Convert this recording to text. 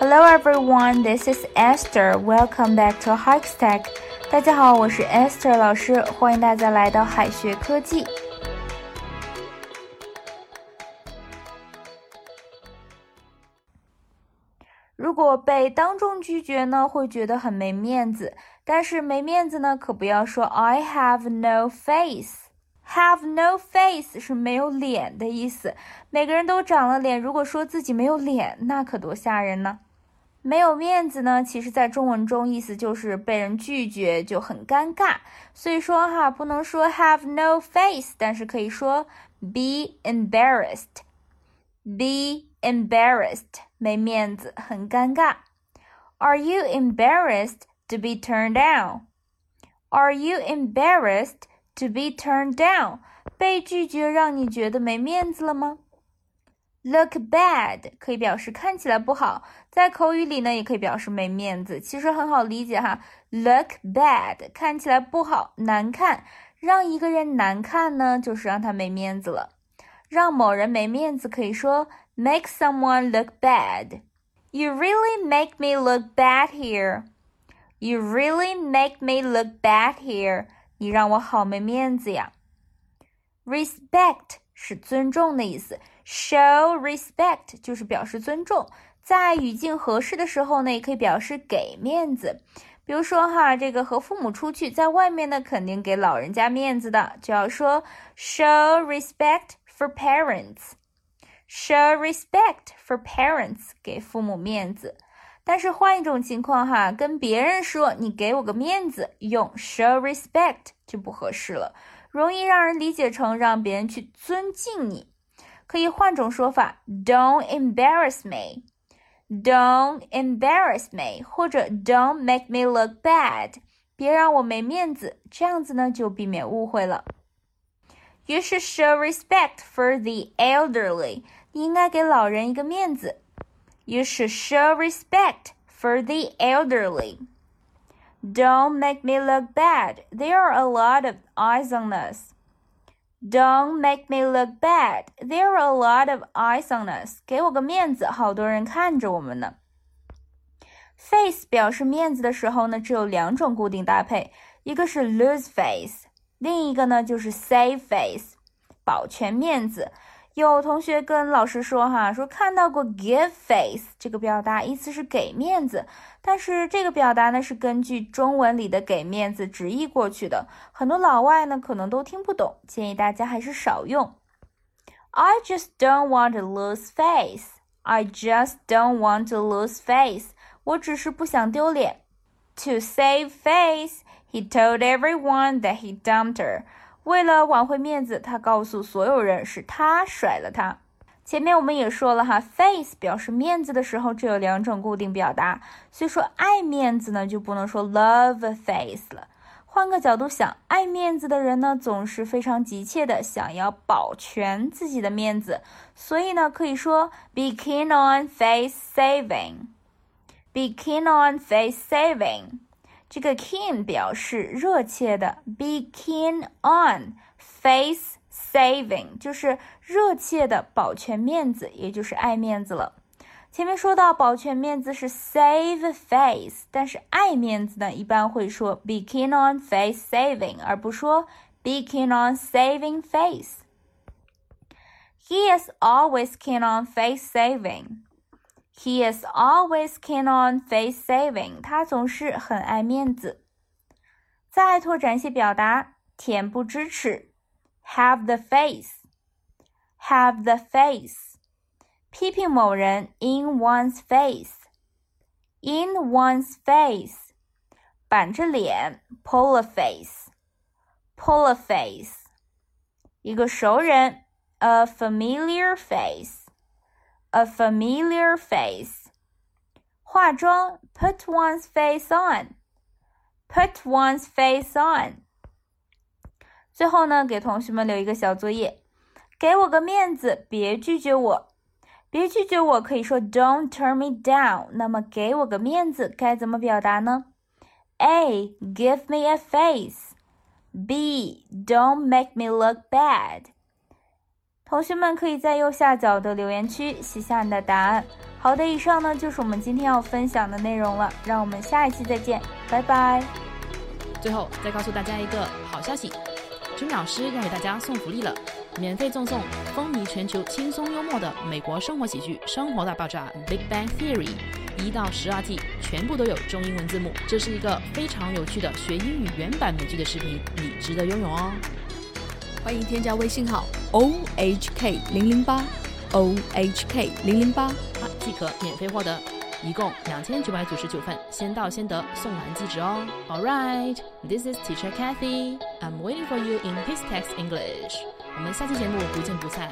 Hello everyone, this is Esther. Welcome back to Hikstack 大家好，我是 Esther 老师，欢迎大家来到海学科技。如果被当众拒绝呢，会觉得很没面子。但是没面子呢，可不要说 I have no face。Have no face 是没有脸的意思。每个人都长了脸，如果说自己没有脸，那可多吓人呢。没有面子呢，其实，在中文中意思就是被人拒绝就很尴尬。所以说哈，不能说 have no face，但是可以说 be embarrassed。be embarrassed，没面子，很尴尬。Are you embarrassed to be turned down? Are you embarrassed to be turned down？被拒绝让你觉得没面子了吗 ？Look bad 可以表示看起来不好，在口语里呢也可以表示没面子，其实很好理解哈。Look bad 看起来不好，难看，让一个人难看呢，就是让他没面子了。让某人没面子可以说 make someone look bad。You really make me look bad here. You really make me look bad here. 你让我好没面子呀。Respect 是尊重的意思。Show respect 就是表示尊重，在语境合适的时候呢，也可以表示给面子。比如说哈，这个和父母出去，在外面呢，肯定给老人家面子的，就要说 show respect for parents。show respect for parents，给父母面子。但是换一种情况哈，跟别人说你给我个面子，用 show respect 就不合适了，容易让人理解成让别人去尊敬你。可以换种说法，Don't embarrass me. Don't embarrass me，或者 Don't make me look bad，别让我没面子。这样子呢，就避免误会了。You should show respect for the elderly，你应该给老人一个面子。You should show respect for the elderly. Don't make me look bad. There are a lot of eyes on us. Don't make me look bad. There are a lot of eyes on us. 给我个面子，好多人看着我们呢。Face 表示面子的时候呢，只有两种固定搭配，一个是 lose face，另一个呢就是 save face，保全面子。 有同学跟老师说哈，说看到过 give face 这个表达，意思是给面子。但是这个表达呢，是根据中文里的给面子直译过去的，很多老外呢可能都听不懂，建议大家还是少用。I just don't want to lose face. I just don't want to lose face. 我只是不想丢脸。To save face, he told everyone that he dumped her. 为了挽回面子，他告诉所有人是他甩了他。前面我们也说了哈，face 表示面子的时候只有两种固定表达，所以说爱面子呢就不能说 love face 了。换个角度想，爱面子的人呢总是非常急切的想要保全自己的面子，所以呢可以说 be keen on face saving。be keen on face saving。这个 keen 表示热切的，be keen on face saving 就是热切的保全面子，也就是爱面子了。前面说到保全面子是 save face，但是爱面子呢，一般会说 be keen on face saving，而不说 be keen on saving face。He is always keen on face saving. He is always keen on face saving. 他总是很爱面子。再拓展一些表达，恬不知耻，have the face，have the face，批评某人，in one's face，in one's face，板着脸，pull a face，pull a face，一个熟人，a familiar face。 a familiar face. 化妆，put one's face on. Put one's face on. 最后呢，给同学们留一个小作业，给我个面子，别拒绝我。别拒绝我可以说 Don't turn me down。那么给我个面子该怎么表达呢？A. Give me a face. B. Don't make me look bad. 同学们可以在右下角的留言区写下你的答案。好的，以上呢就是我们今天要分享的内容了，让我们下一期再见，拜拜。最后再告诉大家一个好消息，君老师要给大家送福利了，免费赠送风靡全球、轻松幽默的美国生活喜剧《生活大爆炸》（Big Bang Theory） 一到十二季，全部都有中英文字幕。这是一个非常有趣的学英语原版美剧的视频，你值得拥有哦。欢迎添加微信号 o h k 零零八 o h k 零零八，即可免费获得，一共两千九百九十九份，先到先得，送完即止哦。All right, this is Teacher Kathy. I'm waiting for you in His Text English. 我们下期节目不见不散。